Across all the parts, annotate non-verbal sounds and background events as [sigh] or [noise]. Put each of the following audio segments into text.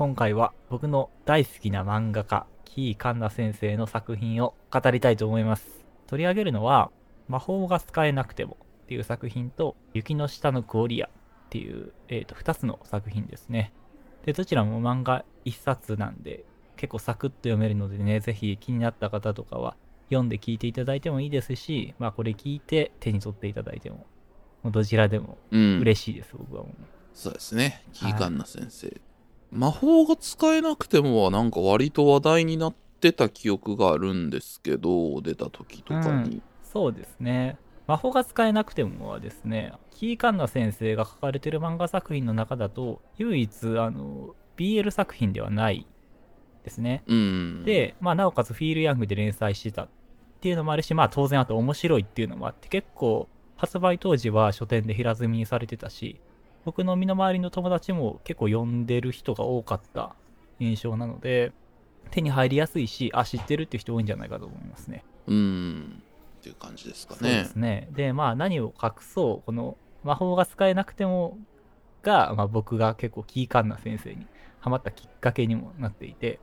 今回は僕の大好きな漫画家、キーカンナ先生の作品を語りたいと思います。取り上げるのは、魔法が使えなくてもっていう作品と、雪の下のクオリアっていう、えー、と2つの作品ですね。で、どちらも漫画1冊なんで、結構サクッと読めるのでね、ぜひ気になった方とかは読んで聞いていただいてもいいですし、まあこれ聞いて手に取っていただいても、もうどちらでもうん。嬉しいです、僕はもう。そうですね。キーカンナ先生。魔法が使えなくてもはなんか割と話題になってた記憶があるんですけど、出た時とかに。そうですね。魔法が使えなくてもはですね、キーカンナ先生が書かれてる漫画作品の中だと、唯一、あの、BL 作品ではないですね。うん。で、まあ、なおかつフィールヤングで連載してたっていうのもあるし、まあ、当然あと面白いっていうのもあって、結構、発売当時は書店で平積みにされてたし、僕の身の回りの友達も結構読んでる人が多かった印象なので、手に入りやすいし、あ、知ってるっていう人多いんじゃないかと思いますね。うん。っていう感じですかそうでね。すね。で、まあ何を隠そう、この魔法が使えなくてもが、まあ僕が結構キーカンナ先生にハマったきっかけにもなっていて、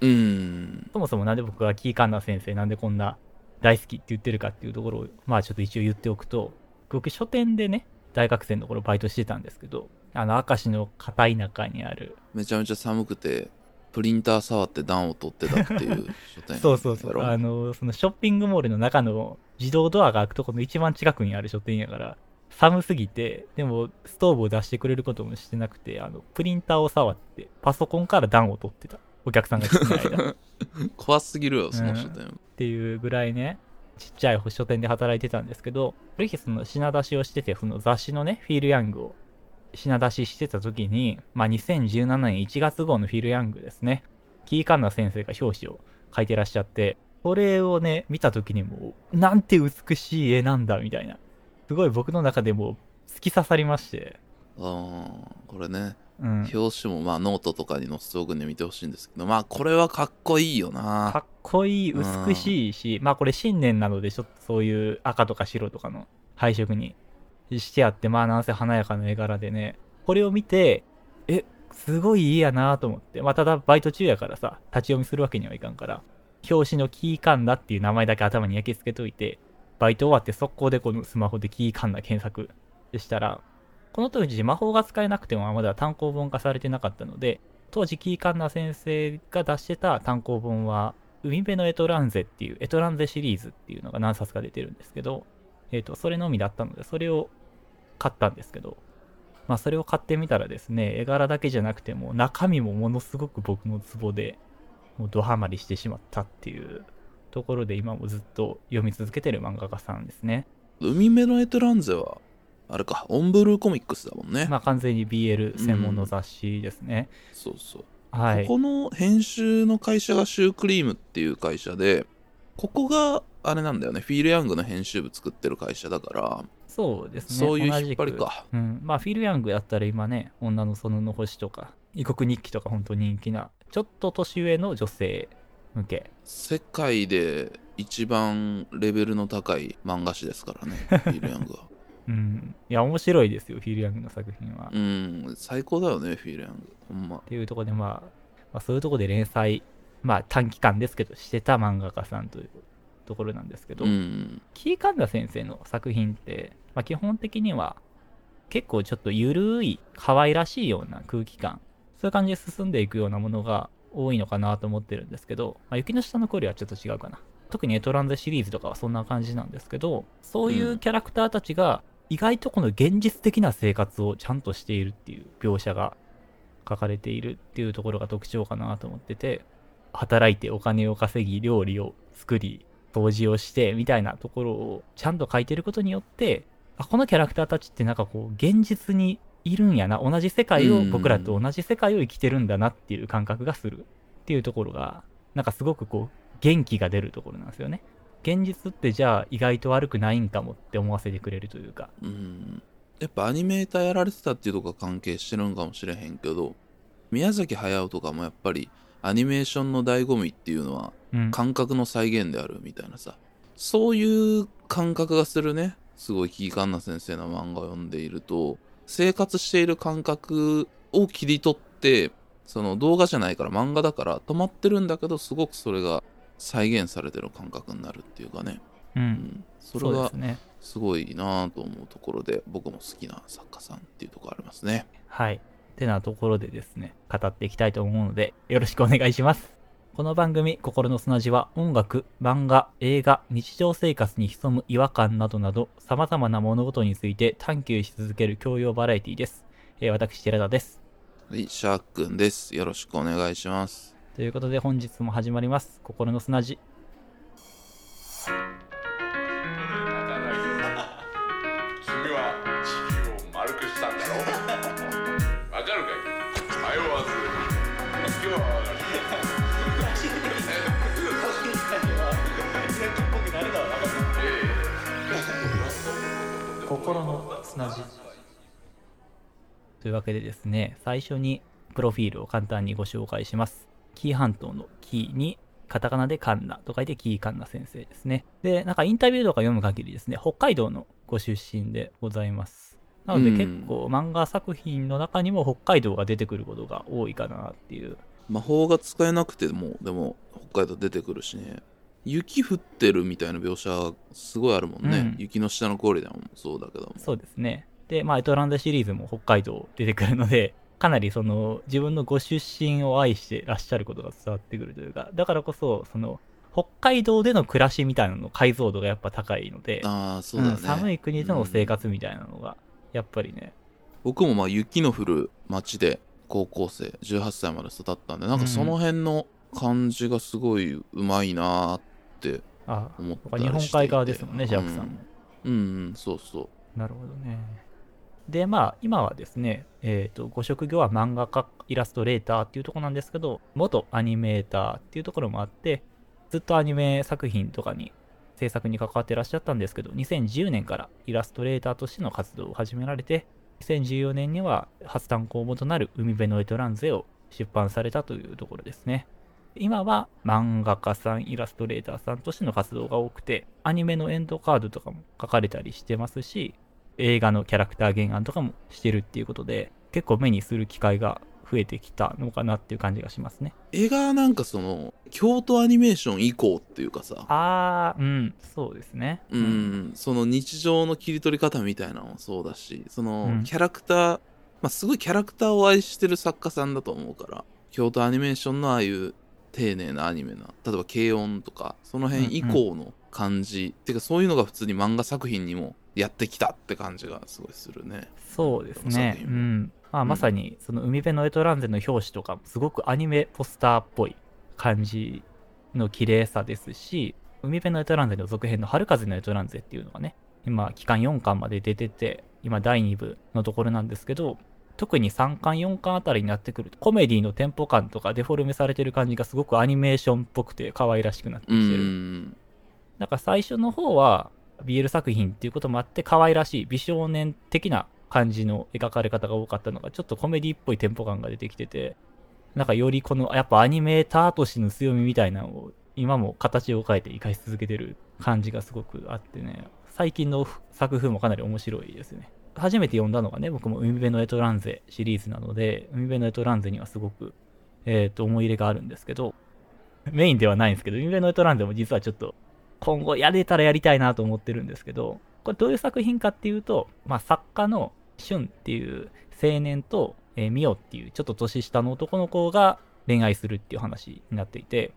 うん。そもそもなんで僕がキーカンナ先生なんでこんな大好きって言ってるかっていうところを、まあちょっと一応言っておくと、僕書店でね、大学生の頃バイトしてたんですけど、あの、明石の片田舎にある、めちゃめちゃ寒くて、プリンター触って暖を取ってたっていう書店 [laughs] そうそうそう、あの、そのショッピングモールの中の自動ドアが開くところの一番近くにある書店やから、寒すぎて、でもストーブを出してくれることもしてなくて、あの、プリンターを触って、パソコンから暖を取ってた。お客さんが来てない間。っ [laughs] 怖すぎるよ、その書店。ていうぐらいね、ちっちゃい書店で働いてたんですけど、ある日その品出しをしてて、その雑誌のね、フィールヤングを品出ししてた時に、まあ2017年1月号のフィールヤングですね、キーカンナ先生が表紙を書いてらっしゃって、それをね、見た時にもう、なんて美しい絵なんだ、みたいな。すごい僕の中でも突き刺さりまして。あーこれね、うん。表紙もまあノートとかに載せておくんで見てほしいんですけど、まあこれはかっこいいよかな。っこいい、うん美しいし、まあこれ新年なので、ちょっとそういう赤とか白とかの配色にしてあって、まあなんせ華やかな絵柄でね、これを見て、え、すごいいいやなと思って、まあただバイト中やからさ、立ち読みするわけにはいかんから、表紙のキーカンナっていう名前だけ頭に焼き付けといて、バイト終わって速攻でこのスマホでキーカンナ検索でしたら、この当時魔法が使えなくてもまだ単行本化されてなかったので、当時キーカンナ先生が出してた単行本は、海辺のエトランゼっていう、エトランゼシリーズっていうのが何冊か出てるんですけど、えっ、と、それのみだったので、それを買ったんですけど、まあそれを買ってみたらですね、絵柄だけじゃなくても中身もものすごく僕のツボで、もうドハマりしてしまったっていうところで今もずっと読み続けてる漫画家さんですね。海辺のエトランゼは、あれか、オンブルーコミックスだもんね。まあ完全に BL 専門の雑誌ですね。そうそう。はい。ここの編集の会社がシュークリームっていう会社で、ここがあれなんだよね、フィールヤングの編集部作ってる会社だから、そうですね。そういう引っ張りか。うん。まあ、フィールヤングやったら今ね、女の園の星とか、異国日記とか本当人気な、ちょっと年上の女性向け。世界で一番レベルの高い漫画誌ですからね、フィールヤングは。うん。いや、面白いですよ、フィールヤングの作品は。っうん、最高だよね、フィールヤング。ほんま。ていうところで、まあ、まあ、そういうところで連載、まあ、短期間ですけど、してた漫画家さんというところなんですけど、うん。キーカンダ先生の作品って、まあ、基本的には結構ちょっとゆるい可愛らしいような空気感そういう感じで進んでいくようなものが多いのかなと思ってるんですけど、まあ、雪の下の恋はちょっと違うかな特にエトランゼシリーズとかはそんな感じなんですけどそういうキャラクターたちが意外とこの現実的な生活をちゃんとしているっていう描写が書かれているっていうところが特徴かなと思ってて働いてお金を稼ぎ料理を作り掃除をしてみたいなところをちゃんと書いてることによってあこのキャラクターたちってなんかこう現実にいるんやな。同じ世界を僕らと同じ世界を生きてるんだなっていう感覚がするっていうところがなんかすごくこう元気が出るところなんですよね。現実ってじゃあ意外と悪くないんかもって思わせてくれるというか。うん。やっぱアニメーターやられてたっていうとこが関係してるんかもしれへんけど、宮崎駿とかもやっぱりアニメーションの醍醐味っていうのはうん。感覚の再現であるみたいなさ。そういう感覚がするね。すごいキーカンナ先生の漫画を読んでいると。生活している感覚を切り取ってその動画じゃないから漫画だから止まってるんだけどすごくそれが再現されてる感覚になるっていうかね、う。うんん、それがすね。すごいなぁと思うところで僕も好きな作家さんっていうところありますねはい。てなところでですね、語っていきたいと思うので、よろしくお願いします。この番組、心の砂地は音楽、漫画、映画、日常生活に潜む違和感などなど、様々な物事について探求し続ける教養バラエティです。えー私、寺田です。はいシャークんですよろしくお願いしますということで、本日も始まります。心の砂地。君は地球を丸くしたんだろ？[laughs] わかるかい？迷わず今日はわかる心の砂地。というわけでですね、最初にプロフィールを簡単にご紹介します。紀伊半島の紀伊に、カタカナでカンナと書いて紀伊カンナ先生ですね。で、なんかインタビューとか読む限りですね、北海道のご出身でございます。なのでうん結構漫画作品の中にも北海道が出てくることが多いかなっていう。魔法が使えなくてもでも北海道出てくるしね雪降ってるみたいな描写すごいあるもんね、うん雪の下の氷でもそうだけどもそうですね。で、まあ、エトランダシリーズも北海道出てくるので、かなりその自分のご出身を愛してらっしゃることが伝わってくるというか、だからこそ、その、北海道での暮らしみたいなのの解像度がやっぱ高いので、ああそうだね、うん寒い国での生活みたいなのが、やっぱりね、僕もまあ雪の降る町で高校生18歳まで育ったんでなんかその辺の感じがすごいうまいなーってあ、思った他日本りしていて。海側ですもんね、ジャークさん。も。うん、うんうんそうそう。なるほどね。で、まあ、今はですね、えっ、と、ご職業は漫画家、イラストレーターっていうとこなんですけど、元アニメーターっていうところもあって、ずっとアニメ作品とかに、制作に関わってらっしゃったんですけど、2010年からイラストレーターとしての活動を始められて、2014年には初単行本となる海辺のエトランゼを出版されたというところですね。今は漫画家さん、イラストレーターさんとしての活動が多くて、アニメのエンドカードとかも書かれたりしてますし、映画のキャラクター原案とかもしてるっていうことで、結構目にする機会が増えてきたのかなっていう感じがしますね。絵がなんかその京都アニメーション以降っていうかさあー、うん、そうですね。うん、その日常の切り取り方みたいなのもそうだしそのうんキャラクター、まあ、すごいキャラクターを愛してる作家さんだと思うから京都アニメーションのああいう丁寧なアニメな例えば軽音とかその辺以降の感じ、っていうかそういうのが普通に漫画作品にもやってきたって感じがすごいするねそうですね。うん。まあ、うんまさに、その海辺のエトランゼの表紙とかもすごくアニメポスターっぽい感じの綺麗さですし、海辺のエトランゼの続編の春風のエトランゼっていうのがね、今、期間4巻まで出てて、今第2部のところなんですけど、特に3巻、4巻あたりになってくると、コメディのテンポ感とかデフォルメされてる感じがすごくアニメーションっぽくて可愛らしくなってきうてる。んなんか最初の方は BL 作品っていうこともあって可愛らしい美少年的な感じの描かれ方が多かったのがちょっとコメディっぽいテンポ感が出てきててなんかよりこのやっぱアニメーターとしての強みみたいなのを今も形を変えて生かし続けてる感じがすごくあってね。最近の作風もかなり面白いですね。初めて読んだのがね僕も海辺のエトランゼシリーズなので海辺のエトランゼにはすごくえっ、と思い入れがあるんですけどメインではないんですけど海辺のエトランゼも実はちょっと今後やれたらやりたいなと思ってるんですけど、これどういう作品かっていうと、まあ、作家のシュンっていう青年と、えーミオっていうちょっと年下の男の子が恋愛するっていう話になっていて、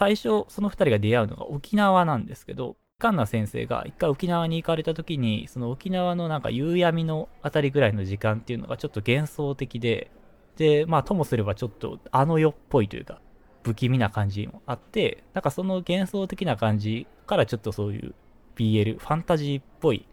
最初その二人が出会うのが沖縄なんですけど、カンナ先生が一回沖縄に行かれた時に、その沖縄のなんか夕闇のあたりぐらいの時間っていうのがちょっと幻想的で、で、まあともすればちょっとあの世っぽいというか、不気味な感じもあって、なんかその幻想的な感じからちょっとそういう BL、ファンタジーっぽい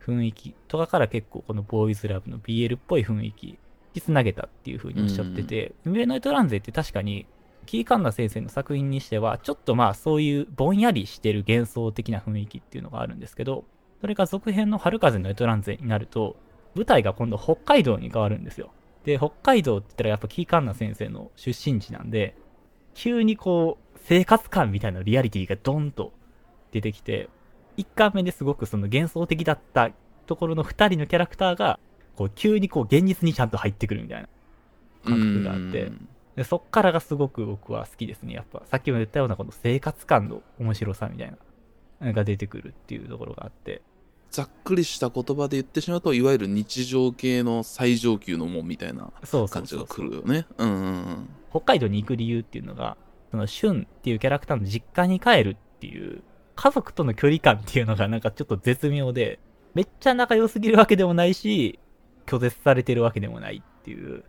雰囲気とかから結構このボーイズラブの BL っぽい雰囲気につなげたっていう風におっしゃってて、運営のエトランゼって確かにキーカンナ先生の作品にしてはちょっとまあそういうぼんやりしてる幻想的な雰囲気っていうのがあるんですけど、それが続編の春風のエトランゼになると、舞台が今度北海道に変わるんですよ。で、北海道って言ったらやっぱキーカンナ先生の出身地なんで、急にこう、生活感みたいなリアリティがドンと出てきて、一巻目ですごくその幻想的だったところの二人のキャラクターが、こう、急にこう、現実にちゃんと入ってくるみたいな感覚があってうんでそっからがすごく僕は好きですね。やっぱ、さっきも言ったようなこの生活感の面白さみたいな、が出てくるっていうところがあって。ざっくりした言葉で言ってしまうといわゆる日常系の最上級のもんみたいな感じがくるよねうんうんうん北海道に行く理由っていうのが、その、シュンっていうキャラクターの実家に帰るっていう、家族との距離感っていうのがなんかちょっと絶妙で、めっちゃ仲良すぎるわけでもないし、拒絶されてるわけでもないっていう、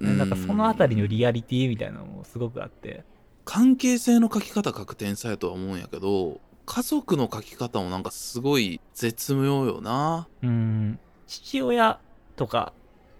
なんかそのあたりのリアリティみたいなのもすごくあって、関係性の書き方書く天才とは思うんやけど家族の書き方もなんかすごい絶妙よな。うーん、父親とか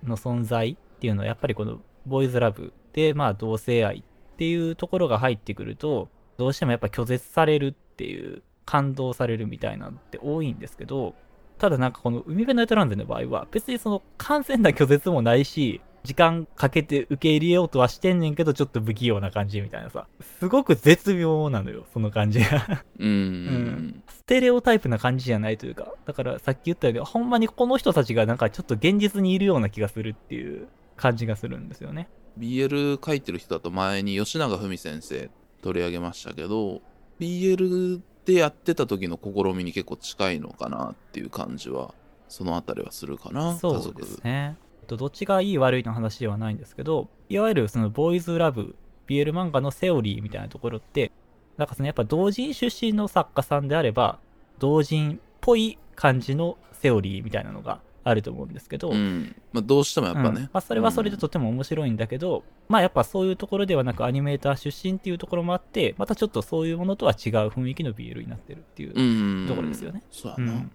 の存在っていうのはやっぱりこのボーイズラブで、まあ同性愛っていうところが入ってくると、どうしてもやっぱ拒絶されるっていう、感動されるみたいなのって多いんですけど、ただなんかこの海辺のエトランゼの場合は別にその完全な拒絶もないし、時間かけて受け入れようとはしてんねんけど、ちょっと不器用な感じみたいなさ。すごく絶妙なのよ、その感じが。うん、んステレオタイプな感じじゃないというか、だからさっき言ったように、ほんまにこの人たちがなんかちょっと現実にいるような気がするっていう感じがするんですよね。BL 書いてる人だと前に吉永文先生取り上げましたけど BL でやってた時の試みに結構近いのかなっていう感じはそのあたりはするかなそうですね。とどっちがいい悪いの話ではないんですけど、いわゆるそのボーイズラブ、BL 漫画のセオリーみたいなところって、なんかそのやっぱ同人出身の作家さんであれば、同人っぽい感じのセオリーみたいなのがあると思うんですけど、うん。まあ、どうしてもやっぱね、うん。まあ、それはそれでとても面白いんだけど、まあやっぱそういうところではなくアニメーター出身っていうところもあって、またちょっとそういうものとは違う雰囲気の BL になってるっていううん。ところですよね。そうやな、うん。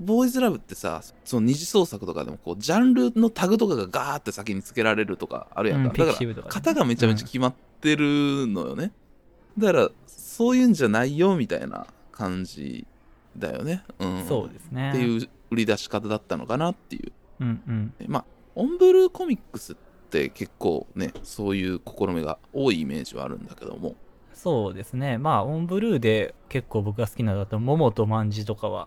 ボーイズラブってさその二次創作とかでもこうジャンルのタグとかがガーって先につけられるとかあるやんか、だからね。型がめちゃめちゃ決まってるのよね、だからそういうんじゃないよみたいな感じだよね、うん、そうですね。っていう売り出し方だったのかなっていう。うんうん。まあオンブルーコミックスって結構ねそういう試みが多いイメージはあるんだけども。そうですね。まあ、オンブルーで結構僕が好きなのだと、桃と万字とかは、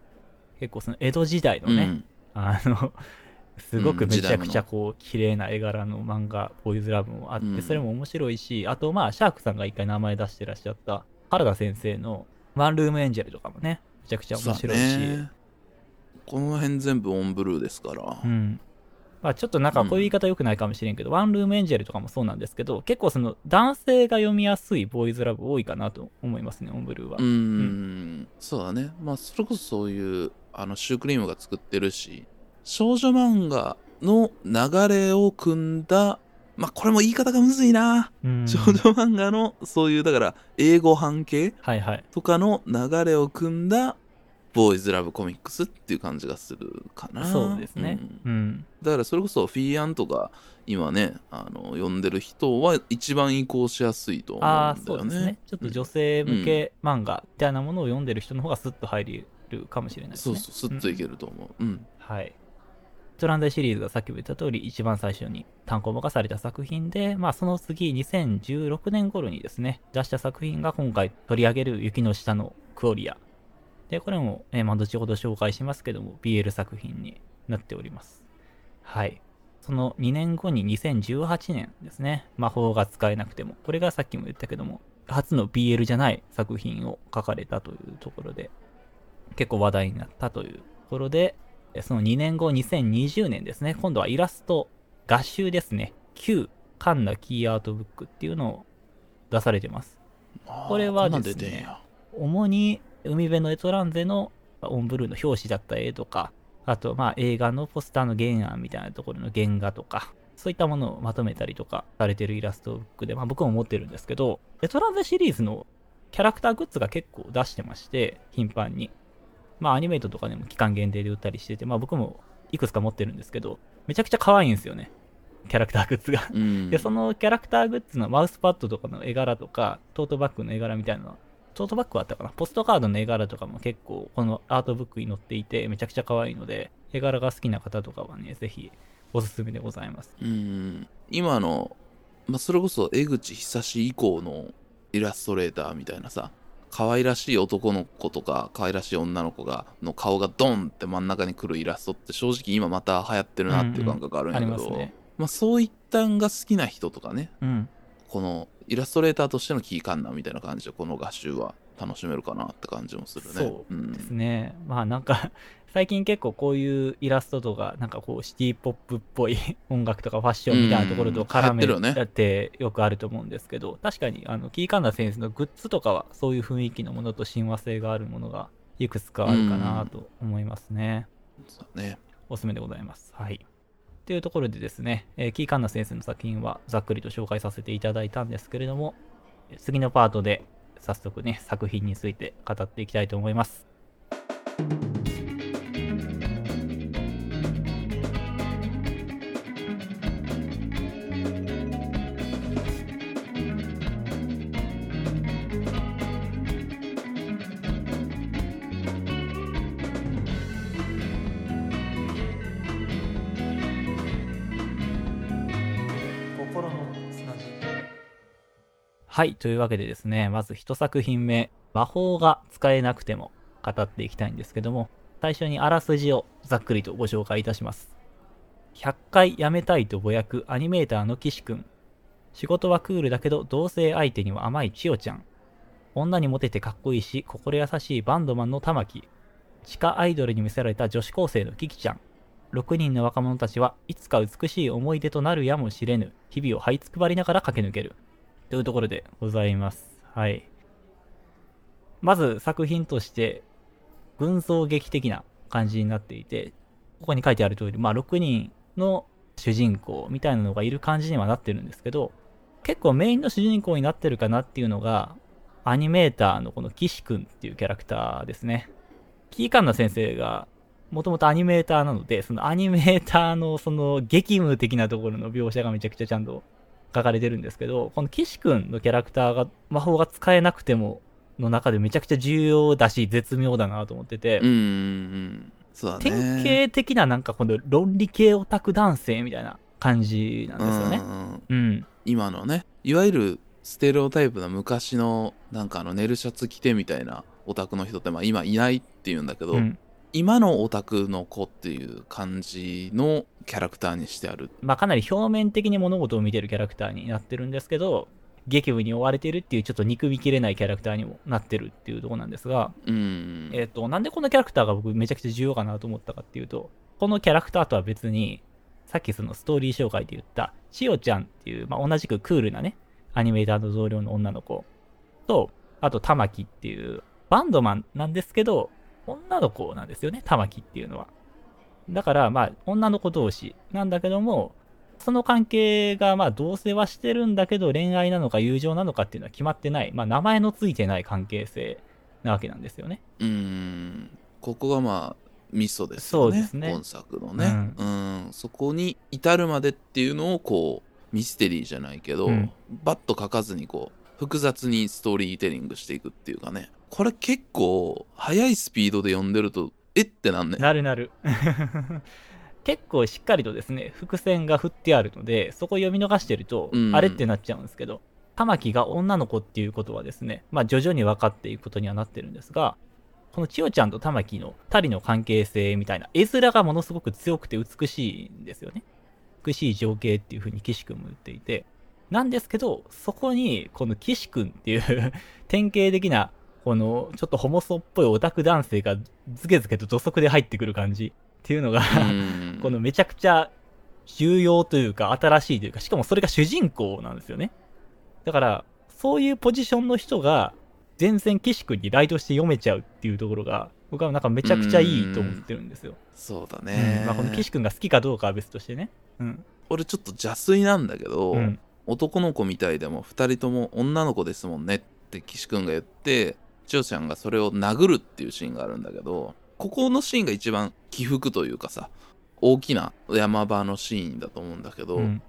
結構その江戸時代のね、うん。あの、[laughs] すごくうんめちゃくちゃこう、綺麗な絵柄の漫画、ボーイズラブもあって、うん。それも面白いし、あとまあ、シャークさんが一回名前出してらっしゃった、原田先生のワンルームエンジェルとかもね、めちゃくちゃ面白いし、この辺全部オンブルーですから、うん。まあちょっとなんかこういう言い方良くないかもしれんけど、ワンルームエンジェルとかもそうなんですけど、結構その男性が読みやすいボーイズラブ多いかなと思いますね、オンブルーは。うーん。そうだね。まあそれこそそういうあのシュークリームが作ってるし少女漫画の流れを組んだまあこれも言い方がむずいな、うん。少女漫画のそういうだから英語版系はいはい。とかの流れを組んだボーイズラブコミックスっていう感じがするかなそうですね。うんうん。だからそれこそフィーアンとか今ねあの読んでる人は一番移行しやすいと思ああ、うんだよねそうですね。ちょっと女性向け漫画みたいなものを読んでる人の方がスッと入れるかもしれないですね。そうそうスッといけると思ううんはい。トランダイシリーズがさっきも言った通り、一番最初に単行本化された作品で、まあその次、2016年頃にですね、出した作品が今回取り上げる雪の下のクオリア。で、これも、えーまあ後ほど紹介しますけども、BL 作品になっております。はい。その2年後に2018年ですね、魔法が使えなくても、これがさっきも言ったけども、初の BL じゃない作品を書かれたというところで、結構話題になったというところで、えその2年後、2020年ですね、今度はイラスト合集ですね、旧カンナキーアートブックっていうのを出されてます。これはですね主に海辺のエトランゼのオンブルーの表紙だった絵とか、あとまあ映画のポスターの原案みたいなところの原画とか、そういったものをまとめたりとかされてるイラストブックで、まあ僕も持ってるんですけど、エトランゼシリーズのキャラクターグッズが結構出してまして、頻繁に。まあアニメイトとかでも期間限定で売ったりしてて、まあ僕もいくつか持ってるんですけど、めちゃくちゃ可愛いんですよね。キャラクターグッズが。うんで、そのキャラクターグッズのマウスパッドとかの絵柄とか、トートバッグの絵柄みたいなのトートバッグはあったかなポストカードの絵柄とかも結構このアートブックに載っていてめちゃくちゃ可愛いので、絵柄が好きな方とかはね、ぜひおすすめでございます。うん今の、まあ、それこそ江口久志以降のイラストレーターみたいなさ可愛らしい男の子とか可愛らしい女の子がの顔がドンって真ん中に来るイラストって正直今また流行ってるなっていう感覚あるんあやけど。まあそういったんが好きな人とかねうん。このイラストレーターとしてのキーカンナみたいな感じでこの画集は楽しめるかなって感じもするねそううんですね。まあなんか、[laughs] 最近結構こういうイラストとか、なんかこうシティポップっぽい [laughs] 音楽とかファッションみたいなところと絡めるってよくあると思うんですけど、確かにあのキーカンナ先生のグッズとかはそういう雰囲気のものと親和性があるものがいくつかあるかなと思いますね。そうねおすすめでございます。はい。というところでですね、えーキーカンナ先生の作品はざっくりと紹介させていただいたんですけれども、次のパートで早速ね、作品について語っていきたいと思います。はい、というわけでですね、まず一作品目、魔法が使えなくても語っていきたいんですけども、最初にあらすじをざっくりとご紹介いたします。100回辞めたいとぼやくアニメーターの岸くん。仕事はクールだけど同性相手には甘い千代ちゃん。女にモテてかっこいいし心優しいバンドマンの玉木。地下アイドルに見せられた女子高生のキキちゃん。6人の若者たちはいつか美しい思い出となるやもしれぬ日々を這いつくばりながら駆け抜ける。というところでございます。はい。まず作品として、群像劇的な感じになっていて、ここに書いてある通り、まあ6人の主人公みたいなのがいる感じにはなってるんですけど、結構メインの主人公になってるかなっていうのが、アニメーターのこの岸くんっていうキャラクターですね。キーカンナ先生が、もともとアニメーターなので、そのアニメーターのその激務的なところの描写がめちゃくちゃちゃんと書かれてるんですけど、この岸くんのキャラクターが魔法が使えなくてもの中でめちゃくちゃ重要だし絶妙だなと思ってて、うんうんうんそうだね典型的ななんかこの論理系オタク男性みたいな感じなんですよねう。んうんうん。今のねいわゆるステレオタイプな昔のなんかあの寝るシャツ着てみたいなオタクの人ってまあ今いないっていうんだけど、うん。今のオタクの子っていう感じのキャラクターにしてあるまあかなり表面的に物事を見てるキャラクターになってるんですけど、激務に追われてるっていうちょっと憎みきれないキャラクターにもなってるっていうところなんですが、うんえっ、と、なんでこのキャラクターが僕めちゃくちゃ重要かなと思ったかっていうと、このキャラクターとは別に、さっきそのストーリー紹介で言った、千代ちゃんっていう、まあ、同じくクールなね、アニメーターの同僚の女の子と、あと玉木っていう、バンドマンなんですけど、女の子なんですよね、玉木っていうのは。だから、まあ、女の子同士。なんだけども、その関係が、まあ、同棲はしてるんだけど、恋愛なのか友情なのかっていうのは決まってない、まあ、名前のついてない関係性なわけなんですよね。うん。ここがまあミソですよね。そうですね。今作のね、うん。そこに至るまでっていうのをこうミステリーじゃないけど、うん。バッと書かずにこう複雑にストーリーテリングしていくっていうかね。これ結構速いスピードで読んでるとえってなんねなるなる。[laughs] 結構しっかりとですね、伏線が振ってあるので、そこ読み逃してると、うんあれってなっちゃうんですけど、玉木が女の子っていうことはですね、まあ徐々に分かっていくことにはなってるんですが、この千代ちゃんと玉木の二人の関係性みたいな、絵面がものすごく強くて美しいんですよね。美しい情景っていう風に岸君も言っていて、なんですけど、そこに、この岸君っていう [laughs] 典型的な、この、ちょっとホモソっぽいオタク男性がズケズケと土足で入ってくる感じっていうのが、うん [laughs] このめちゃくちゃ重要というか新しいというか、しかもそれが主人公なんですよね。だから、そういうポジションの人が全然岸君にライトして読めちゃうっていうところが、僕はなんかめちゃくちゃいいと思ってるんですよ。そうだうんね、まあ、この岸君が好きかどうかは別としてね。うん。俺ちょっと邪推なんだけど、うん。男の子みたいでも2人とも女の子ですもんねって岸君が言って千代ちゃんがそれを殴るっていうシーンがあるんだけどここのシーンが一番起伏というかさ大きな山場のシーンだと思うんだけど、うん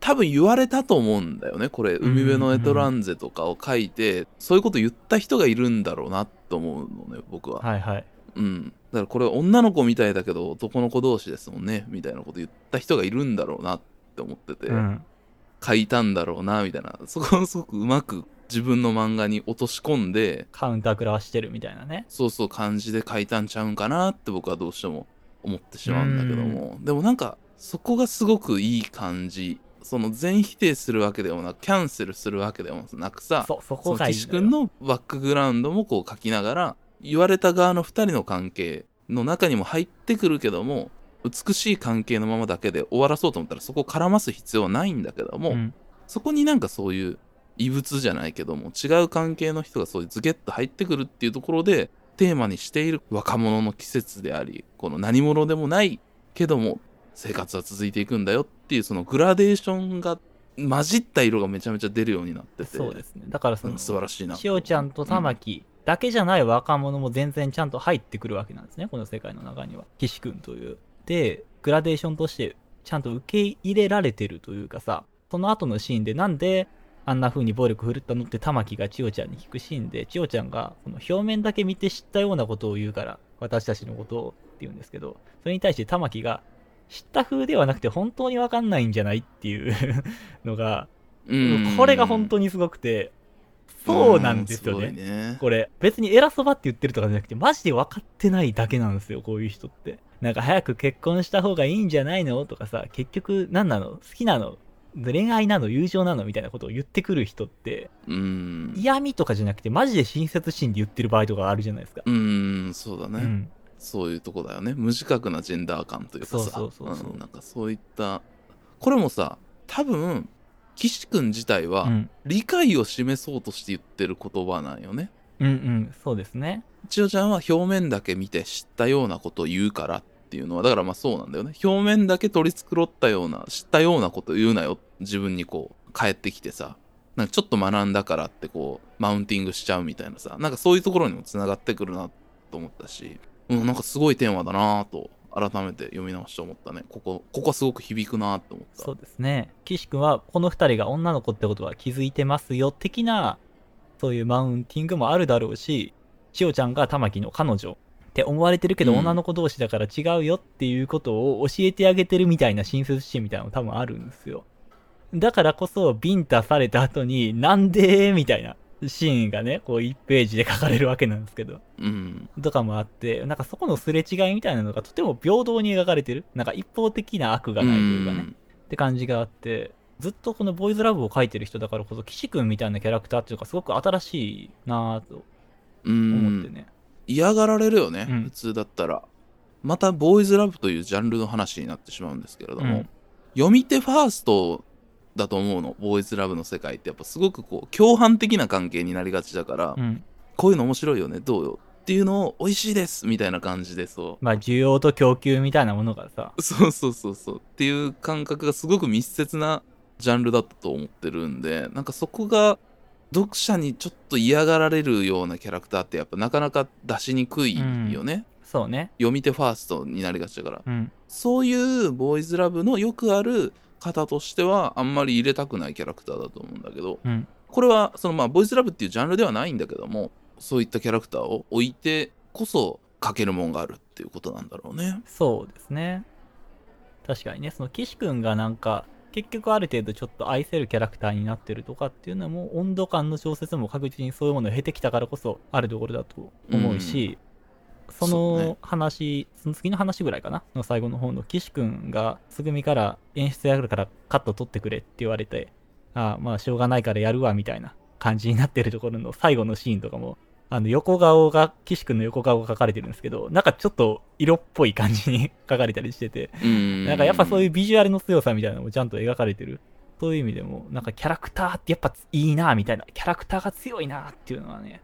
多分言われたと思うんだよねこれ海辺のエトランゼとかを書いて、そういうこと言った人がいるんだろうなと思うのね僕は、はいはい。うんだからこれ女の子みたいだけど男の子同士ですもんねみたいなこと言った人がいるんだろうなって思ってて、うん。書いたんだろうなみたいな。そこをすごくうまく自分の漫画に落とし込んでカウンター食らわしてるみたいなね。そうそう感じで書いたんちゃうんかなって僕はどうしても思ってしまうんだけども。でもなんかそこがすごくいい感じ。その全否定するわけでもなくキャンセルするわけでもなくさそうそこがいい岸君のバックグラウンドもこう書きながら言われた側の2人の関係の中にも入ってくるけども美しい関係のままだけで終わらそうと思ったらそこを絡ます必要はないんだけども、うん。そこになんかそういう異物じゃないけども違う関係の人がそういうズゲッと入ってくるっていうところでテーマにしている若者の季節でありこの何者でもないけども生活は続いていくんだよっていうそのグラデーションが混じった色がめちゃめちゃ出るようになっててそうですね。だからそのうん素晴らしいなしおちゃんと玉木だけじゃない若者も全然ちゃんと入ってくるわけなんですねこの世界の中には。岸君というでグラデーションとしてちゃんと受け入れられてるというかさその後のシーンでなんであんな風に暴力振るったのって玉木が千代ちゃんに聞くシーンで千代ちゃんがこの表面だけ見て知ったようなことを言うから私たちのことをって言うんですけどそれに対して玉木が知った風ではなくて本当にわかんないんじゃないっていうのがうん。これが本当にすごくてそうなんですよね。ね。これ、別に偉そばって言ってるとかじゃなくて、マジで分かってないだけなんですよ、こういう人って。なんか早く結婚した方がいいんじゃないの？とかさ、結局何なの？好きなの？恋愛なの？友情なの？みたいなことを言ってくる人って、うん。嫌味とかじゃなくて、マジで親切心で言ってる場合とかあるじゃないですか。うんそうだね、うん。そういうとこだよね。無自覚なジェンダー感というかさ。そうそうそうそうんなんかそういったこれもさ多分岸君自体はうん。理解を示そうとして言ってる言葉なんよねうんうん。そうですね。千代ちゃんは表面だけ見て知ったようなことを言うからっていうのはだからまあそうなんだよね表面だけ取り繕ったような知ったようなことを言うなよ自分にこう帰ってきてさなんかちょっと学んだからってこうマウンティングしちゃうみたいなさなんかそういうところにもつながってくるなと思ったしうんなんかすごいテーマだなと改めて読み直して思ったねここここはすごく響くなって思ったそうですね。岸君は、この二人が女の子ってことは気づいてますよ、的な、そういうマウンティングもあるだろうし、千代ちゃんが玉木の彼女って思われてるけど、うん女の子同士だから違うよっていうことを教えてあげてるみたいな親切心みたいなのも多分あるんですよ。だからこそ、ビンタされた後に、なんでみたいなシーンがね、こう1ページで書かれるわけなんですけど。うんとかもあって、なんかそこのすれ違いみたいなのがとても平等に描かれてる。なんか一方的な悪がないというかね。って感じがあって、ずっとこのボーイズラブを書いてる人だからこそ、岸君みたいなキャラクターっていうか、すごく新しいなぁとうん思ってね。嫌がられるよね、うん。普通だったら。またボーイズラブというジャンルの話になってしまうんですけれども、うん。読み手ファーストだと思うのボーイズラブの世界ってやっぱすごくこう共犯的な関係になりがちだから、うん。こういうの面白いよねどう？よっていうのを美味しいですみたいな感じでそう。まあ、需要と供給みたいなものがさ、そうそうそうそう。っていう感覚がすごく密接なジャンルだったと思ってるんでなんかそこが読者にちょっと嫌がられるようなキャラクターってやっぱなかなか出しにくいよね、そうね。読み手ファーストになりがちだからうん。そういうボーイズラブのよくある方としてはあんまり入れたくないキャラクターだと思うんだけどうん。これはそのまあボーイズラブっていうジャンルではないんだけどもそういったキャラクターを置いてこそ書けるもんがあるっていうことなんだろうねそうですね。確かにね、その岸君がなんか、結局ある程度ちょっと愛せるキャラクターになってるとかっていうのはもう、温度感の調節も確実にそういうものを経てきたからこそあるところだと思うし、そそうねの話、その次の話ぐらいかなの最後の方の岸君が、つぐみから演出やるからカット取ってくれって言われて、ああ、まあしょうがないからやるわみたいな感じになってるところの最後のシーンとかも、あの横顔が、岸君の横顔が描かれてるんですけど、なんかちょっと色っぽい感じに [laughs] 描かれたりしてて、うんなんかやっぱそういうビジュアルの強さみたいなのもちゃんと描かれてる。そういう意味でも、なんかキャラクターってやっぱいいなみたいな、キャラクターが強いなっていうのはね、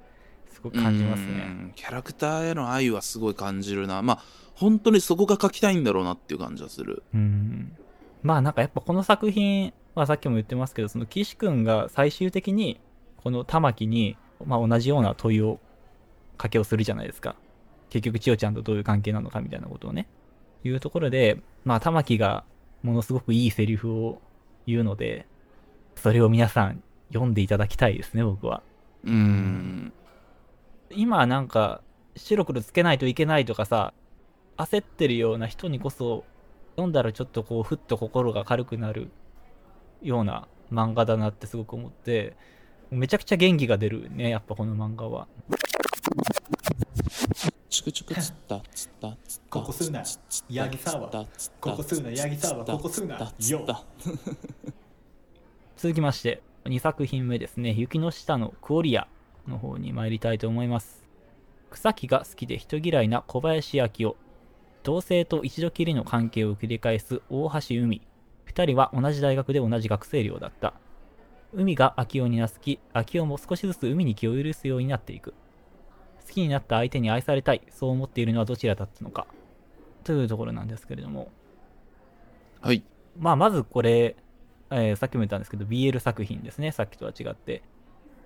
すごく感じますうね。んキャラクターへの愛はすごい感じるなまあ本当にそこが書きたいんだろうなっていう感じはするうん。まあなんかやっぱこの作品はさっきも言ってますけど、その岸君が最終的にこの玉木に、まあ同じような問いをかけをするじゃないですか。結局千代ちゃんとどういう関係なのかみたいなことをね。いうところで、まあ玉木がものすごくいいセリフを言うので、それを皆さん読んでいただきたいですね、僕は。うん今なんか白黒つけないといけないとかさ焦ってるような人にこそ読んだらちょっとこうふっと心が軽くなるような漫画だなってすごく思ってめちゃくちゃ元気が出るねやっぱこの漫画は。チュクチュクつったつったつったここすんな。ヤギサワつったつったここすんな。ヤギサワここすんな。つった。続きまして2作品目ですね「雪の下のクオリア」の方に参りたいと思います。草木が好きで人嫌いな小林明夫。同性と一度きりの関係を繰り返す大橋海。2人は同じ大学で同じ学生寮だった海が明夫に懐き明夫も少しずつ海に気を許すようになっていく。好きになった相手に愛されたいそう思っているのはどちらだったのか。というところなんですけれども。はい。まあ、まずこれ、えーさっきも言ったんですけど、BL 作品ですね、さっきとは違って。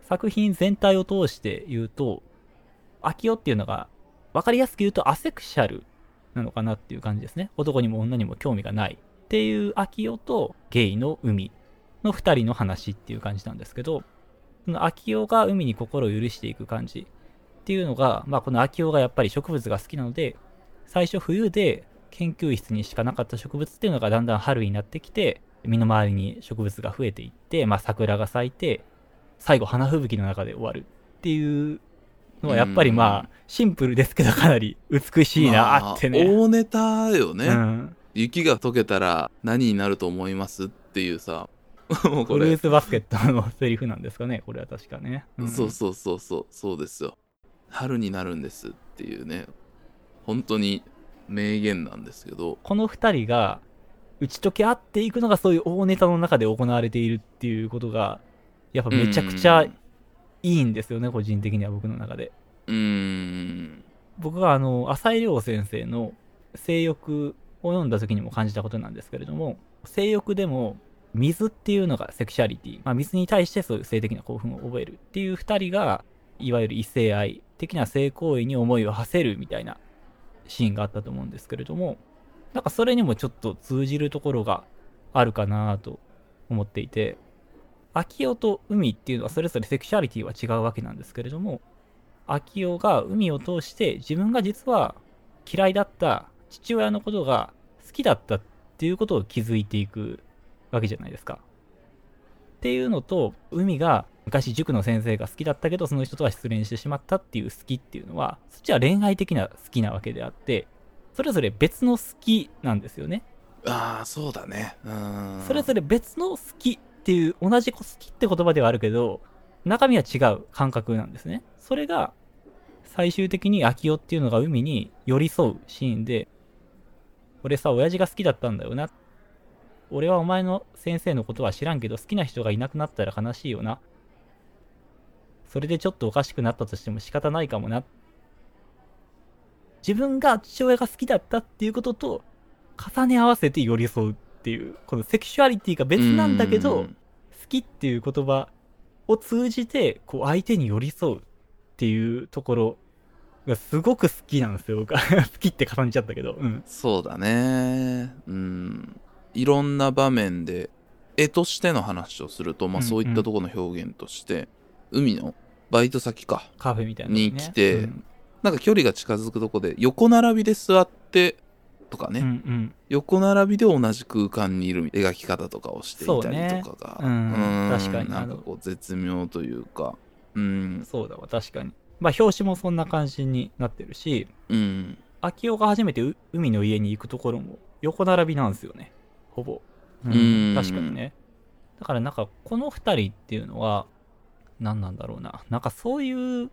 作品全体を通して言うと、秋夫っていうのが、わかりやすく言うとアセクシャルなのかなっていう感じですね。男にも女にも興味がないっていう秋夫とゲイの海の二人の話っていう感じなんですけど、その秋夫が海に心を許していく感じっていうのが、まあこの秋夫がやっぱり植物が好きなので、最初冬で研究室にしかなかった植物っていうのがだんだん春になってきて身の回りに植物が増えていって、まあ、桜が咲いて最後花吹雪の中で終わるっていうのはやっぱりまあシンプルですけどかなり美しいなってね、まあ大ネタよね、うん、雪が溶けたら何になると思いますっていうさ [laughs] もうこれ。フルーツバスケットのセリフなんですかねこれは確かね、ん。そうそうそうそう。そうですよ。春になるんですっていうね。本当に名言なんですけど。この二人が打ち解け合っていくのがそういう大ネタの中で行われているっていうことがやっぱめちゃくちゃいいんですよね個人的には僕の中で。うーん。僕があの浅井亮先生の性欲を読んだ時にも感じたことなんですけれども性欲でも水っていうのがセクシャリティ、まあ、水に対してそういう性的な興奮を覚えるっていう二人がいわゆる異性愛的な性行為に思いを馳せるみたいなシーンがあったと思うんですけれどもなんかそれにもちょっと通じるところがあるかなと思っていて秋代と海っていうのはそれぞれセクシャリティは違うわけなんですけれども秋代が海を通して自分が実は嫌いだった父親のことが好きだったっていうことを気づいていくわけじゃないですか。っていうのと海が昔塾の先生が好きだったけどその人とは失恋してしまったっていう好きっていうのはそっちは恋愛的な好きなわけであってそれぞれ別の好きなんですよね。ああそうだねうーんそれぞれ別の好きっていう同じ好きって言葉ではあるけど中身は違う感覚なんですねそれが最終的に秋代っていうのが海に寄り添うシーンで俺さ親父が好きだったんだよな俺はお前の先生のことは知らんけど好きな人がいなくなったら悲しいよな。それでちょっとおかしくなったとしても仕方ないかもな。自分が父親が好きだったっていうことと重ね合わせて寄り添うっていうこのセクシュアリティが別なんだけうどん。好きっていう言葉を通じてこう相手に寄り添うっていうところがすごく好きなんですよ。僕は。[laughs] 好きって重ねちゃったけど、うん、そうだね。うんいろんな場面で絵としての話をすると、まあ、うんうんそういったところの表現として、海のバイト先かカフェみたいなのね、に来てうん。なんか距離が近づくとこで横並びで座ってとかね、うんうん。横並びで同じ空間にいる描き方とかをしていたりとかがそうね。うん。ー確かに。なんかこう絶妙というか。うんそうだわ。確かに。まあ表紙もそんな感じになってるしうん。秋代が初めてう海の家に行くところも横並びなんですよねほぼ、ううん。確かにね。だからなんかこの2人っていうのは何なんだろうな。なんかそういう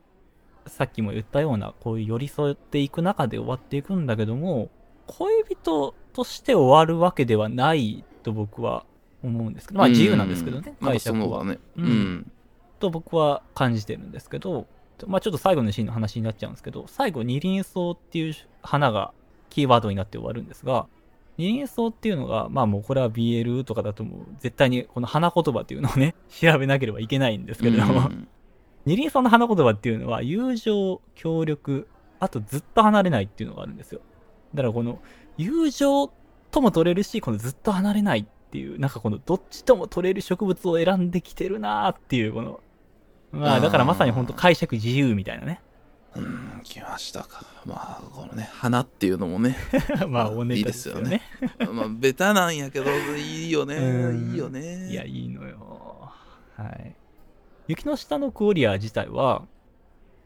さっきも言ったようなこういう寄り添っていく中で終わっていくんだけども恋人として終わるわけではないと僕は思うんですけどまあ自由なんですけどね解釈は。ね。ううん。んと僕は感じてるんですけど、まあちょっと最後のシーンの話になっちゃうんですけど、最後二輪草っていう花がキーワードになって終わるんですが、二輪草っていうのが、まあもうこれは BL とかだともう絶対にこの花言葉っていうのをね、[laughs] 調べなければいけないんですけれども、うん二輪草の花言葉っていうのは友情、協力、あとずっと離れないっていうのがあるんですよ。だからこの友情とも取れるし、このずっと離れないっていう、なんかこのどっちとも取れる植物を選んできてるなーっていう、この、まあだからまさに本当解釈自由みたいなね。うん来ましたかまあこのね花っていうのもね [laughs] まあおネタですよね。まあベタなんやけどいいよねうんいいよねいや、いいのよ。はい。雪の下のクオリア自体は、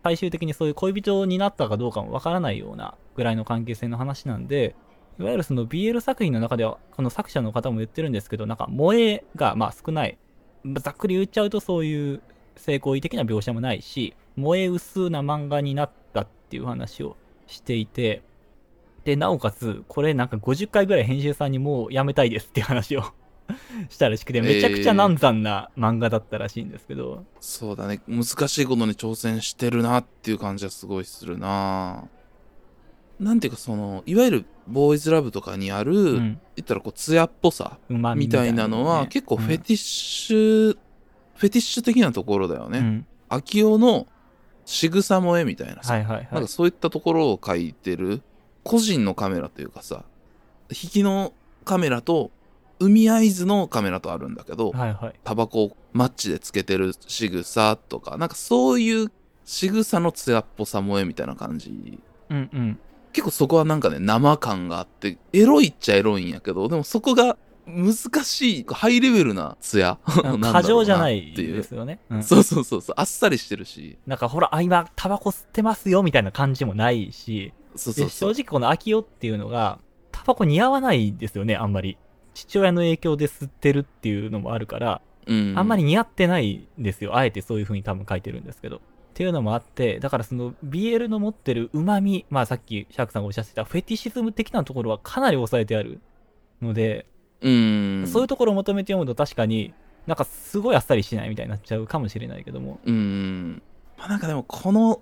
最終的にそういう恋人になったかどうかもわからないようなぐらいの関係性の話なんで、いわゆるその BL 作品の中では、この作者の方も言ってるんですけど、なんか萌えがまあ少ない。ざっくり言っちゃうとそういう性行為的な描写もないし、萌え薄な漫画になったっていう話をしていて、で、なおかつ、これなんか50回ぐらい編集さんにもうやめたいですっていう話を [laughs] したらしくて、めちゃくちゃ難産な漫画だったらしいんですけど、そうだね。難しいことに挑戦してるなっていう感じはすごいするな。なんていうかその、いわゆるボーイズラブとかにある、うん、言ったらこう、艶っぽさみみたいなのは、ね結構フェティッシュ、フェティッシュ的なところだよね。うん。秋代の仕草萌えみたいなさ、はいはいはいなんか。そういったところを描いてる個人のカメラというかさ引きのカメラと海合図のカメラとあるんだけど、はいはい。タバコをマッチでつけてる仕草とかなんかそういう仕草の艶っぽさ萌えみたいな感じうんうん。結構そこはなんかね生感があってエロいっちゃエロいんやけどでもそこが難しいハイレベルな艶？なん [laughs] だろうな過剰じゃないっていうですよね。うんそうそうそうそうあっさりしてるしなんかほら、あ、今、タバコ吸ってますよみたいな感じもないし、そうそう正直この秋代っていうのが、タバコ似合わないですよね、あんまり。父親の影響で吸ってるっていうのもあるから、うんあんまり似合ってないんですよ。あえてそういう風に多分書いてるんですけど。っていうのもあって、だからその BL の持ってる旨味、まあさっきシャークさんがおっしゃってたフェティシズム的なところはかなり抑えてあるので、うん。そういうところを求めて読むと確かになんかすごいあっさりしないみたいになっちゃうかもしれないけども。うん。まあなんかでもこの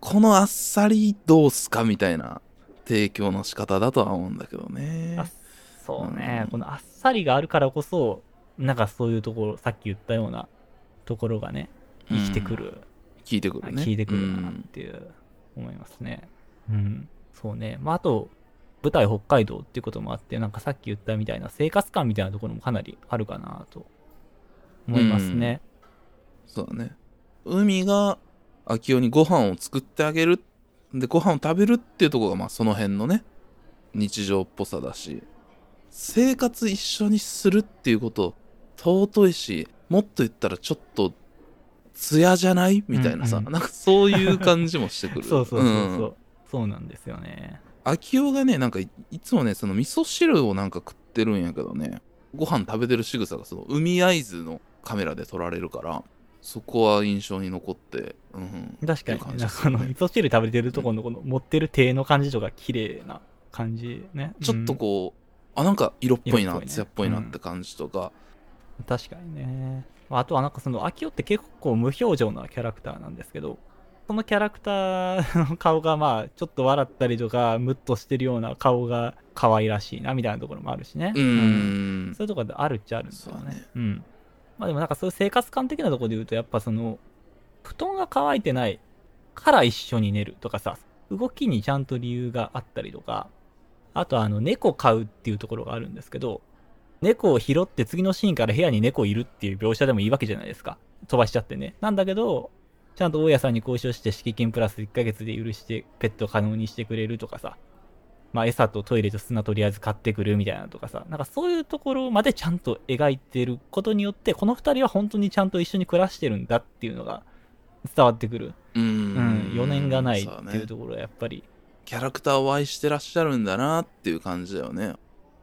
このあっさりどうすかみたいな提供の仕方だとは思うんだけどね。あそうね、うん。このあっさりがあるからこそ、なんかそういうところ、さっき言ったようなところがね、生きてくる、聞いてくるね。聞いてくるなっていう、思いますね。うん。そうね。まあ、あと、舞台北海道っていうこともあって、なんかさっき言ったみたいな生活感みたいなところもかなりあるかなと思いますね。そうだね。海が秋代にご飯を作ってあげるでご飯を食べるっていうところがまあその辺のね日常っぽさだし生活一緒にするっていうこと尊いしもっと言ったらちょっと艶じゃない？みたいなさ、うんうん。なんかそういう感じもしてくる。[laughs] そうそうそうそう、ん。そうなんですよね。秋代がねなんかいいつもねその味噌汁をなんか食ってるんやけどね。ご飯食べてる仕草がその海合図のカメラで撮られるからそこは印象に残ってうん確かに、ね、なんかあの、味噌汁食べてるところのこの持ってる手の感じとか綺麗な感じね。ちょっとこう、あなんか色っぽいな艶っぽいなって感じとか、うん確かにね。あとはなんかその、秋代って結構無表情なキャラクターなんですけど、そのキャラクターの顔がまあ、ちょっと笑ったりとか、ムッとしてるような顔が可愛らしいな、みたいなところもあるしね。うーんそういうところであるっちゃあるんですよねそうだね。うん。まあでもなんかそういう生活感的なところで言うと、やっぱその、布団が乾いてないから一緒に寝るとかさ、動きにちゃんと理由があったりとか、あとあの、猫飼うっていうところがあるんですけど、猫を拾って次のシーンから部屋に猫いるっていう描写でもいいわけじゃないですか。飛ばしちゃってね。なんだけど、ちゃんと大家さんに交渉して敷金プラス1ヶ月で許してペット可能にしてくれるとかさ、まあ餌とトイレと砂とりあえず買ってくるみたいなのとかさ、なんかそういうところまでちゃんと描いてることによって、この二人は本当にちゃんと一緒に暮らしてるんだっていうのが伝わってくる。うーうんん、余念がないっていうところはやっぱり、キャラクターを愛してらっしゃるんだなっていう感じだよね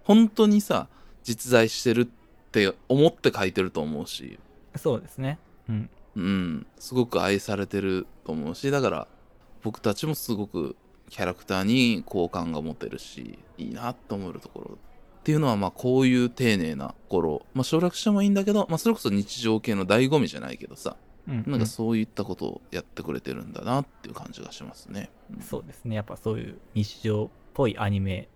本当にさ実在してるって思って書いてると思うしそうですね。うん。うんすごく愛されてると思うしだから僕たちもすごくキャラクターに好感が持てるしいいなと思えるところっていうのはまあこういう丁寧なところまあ省略してもいいんだけど、まあ、それこそ日常系の醍醐味じゃないけどさうん、なんかそういったことをやってくれてるんだなっていう感じがしますね。うんそうですね。やっぱそういう日常っぽいアニメっ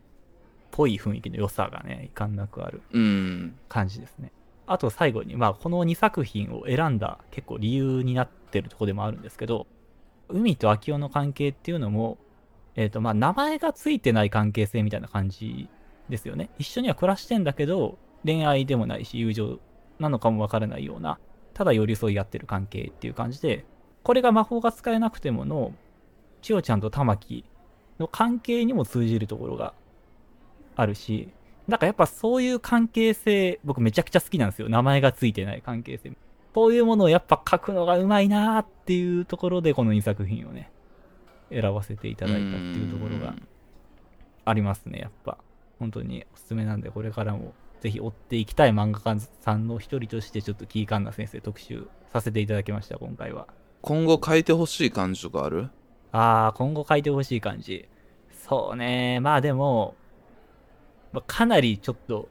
ぽい雰囲気の良さがね、いかんなくあるうん。感じですね。あと最後に、まあこの2作品を選んだ結構理由になってるとこでもあるんですけど、海と秋代の関係っていうのも、えっ、とまあ名前がついてない関係性みたいな感じですよね。一緒には暮らしてんだけど、恋愛でもないし友情なのかもわからないような、ただ寄り添い合ってる関係っていう感じで、これが魔法が使えなくてもの、千代ちゃんと玉木の関係にも通じるところがあるし、なんかやっぱそういう関係性、僕めちゃくちゃ好きなんですよ。名前がついてない関係性。そういうものをやっぱ書くのがうまいなーっていうところで、この2作品をね、選ばせていただいたっていうところがありますね、やっぱ。本当におすすめなんで、これからもぜひ追っていきたい漫画家さんの一人として、ちょっとキーカンナ先生特集させていただきました、今回は。今後書いてほしい感じとかある？あー、今後書いてほしい感じ。そうね、まあでも、まあ、かなりちょっと、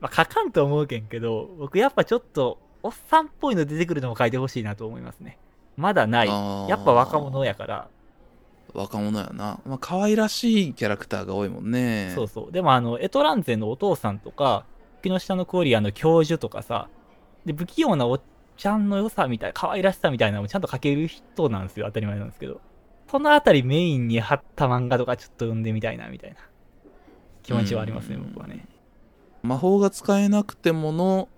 まあ、書かんと思うけんけど、僕やっぱちょっと、おっさんっぽいの出てくるのも書いてほしいなと思いますね。まだない。やっぱ若者やから、若者やな。まあ、可愛らしいキャラクターが多いもんね。そうそう。でもあの、エトランゼのお父さんとか、木下のクオリアの教授とかさ、で、不器用なおっちゃんの良さみたい、可愛らしさみたいなのもちゃんと書ける人なんですよ。当たり前なんですけど。そのあたりメインに貼った漫画とかちょっと読んでみたいな、みたいな気持ちはありますね、うん僕はね。魔法が使えなくてもの、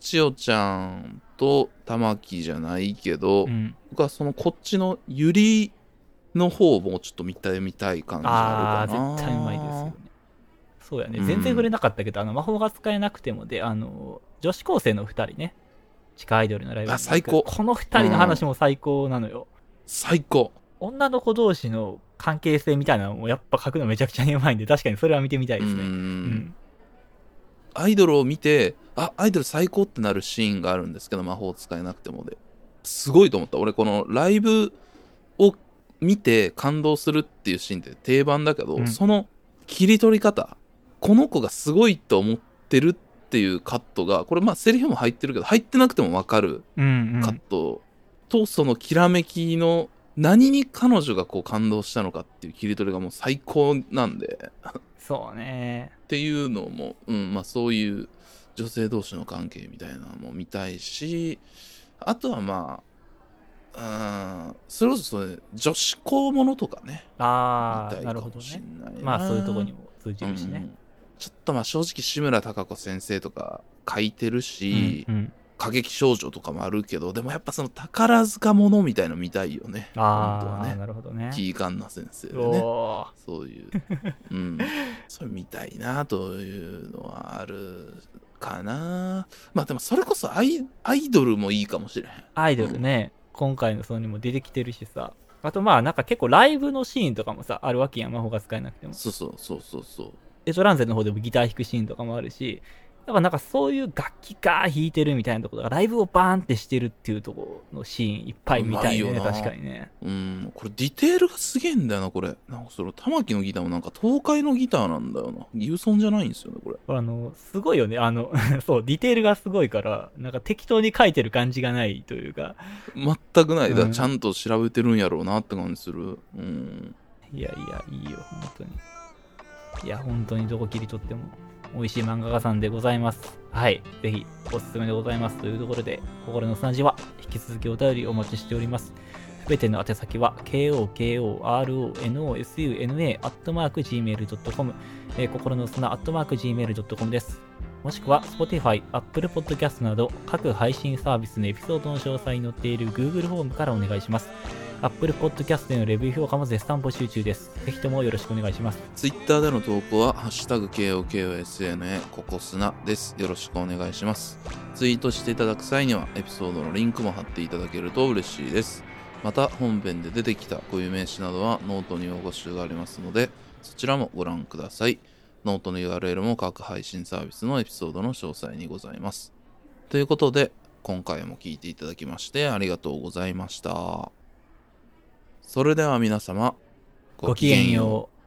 千代ちゃんと玉木じゃないけど、うん。僕はそのこっちのゆりの方もちょっと見たいみたい感じあるかな。絶対うまいですよね。そうやね。うん全然触れなかったけど、あの、魔法が使えなくてもで、あの、女子高生の二人ね。地下アイドルのライブあ最高この二人の話も最高なのよ。最高。女の子同士の関係性みたいなのもやっぱ書くのめちゃくちゃにうまいんで、確かにそれは見てみたいうですね。んうん。アイドルを見て、あ、アイドル最高ってなるシーンがあるんですけど、魔法使えなくてもで。すごいと思った。俺、このライブを見て感動するっていうシーンって定番だけど、うんその切り取り方、この子がすごいと思ってるっていうカットが、これまあセリフも入ってるけど、入ってなくてもわかる。カットと、そのきらめきの何に彼女がこう感動したのかっていう切り取りがもう最高なんで、そうね。っていうのも、うん、まあそういう女性同士の関係みたいなのも見たいし、あとはまあ、うん、それこそそれ女子校ものとかね、ああ、なるほどね。まあそういうとこにも通じるしね。うんちょっとまあ正直志村貴子先生とか書いてるし、うんうん過激少女とかもあるけど、でもやっぱその宝塚ものみたいの見たいよね。ああ、ね。なるほどね。キーカンナ先生でね。そういう、うん、それ見たいなというのはあるかな。まあでもそれこそアイアイドルもいいかもしれへん。アイドルね、今回のそのにも出てきてるしさ。あとまあなんか結構ライブのシーンとかもさ、あるわけやん、魔法が使えなくても。そうそうそうそうそう。エトランゼの方でもギター弾くシーンとかもあるし、だからなんかそういう楽器が弾いてるみたいなところがライブをバーンってしてるっていうところのシーンいっぱい見たいよな確かにね。うん、これディテールがすげえんだよな、これ。なんかその玉木のギターもなんか東海のギターなんだよな。ギブソンじゃないんですよね、これ。あの、すごいよね。あの、[laughs] そう、ディテールがすごいから、なんか適当に書いてる感じがないというか、全くない。だかうんらちゃんと調べてるんやろうなって感じする。うん。いやいや、いいよ、本当に。いや、本当にどこ切り取っても美味しい漫画家さんでございます。はい。ぜひ、おすすめでございます。というところで、心の砂地は引き続きお便りお待ちしております。すべての宛先は、kokorosuna.gmail.com、えー心の砂 .gmail.com です。もしくは、Spotify、Apple Podcast など、各配信サービスのエピソードの詳細に載っている Google フォームからお願いします。Apple Podcast でのレビュー評価も絶賛募集中です。ぜひともよろしくお願いします。ツイッターでの投稿は、ハッシュタグ KOKOSNA ココスナです。よろしくお願いします。ツイートしていただく際には、エピソードのリンクも貼っていただけると嬉しいです。また、本編で出てきた固有名詞などはノートに用語集がありますので、そちらもご覧ください。ノートの URL も各配信サービスのエピソードの詳細にございます。ということで、今回も聞いていただきましてありがとうございました。それでは皆様、ごきげんよう。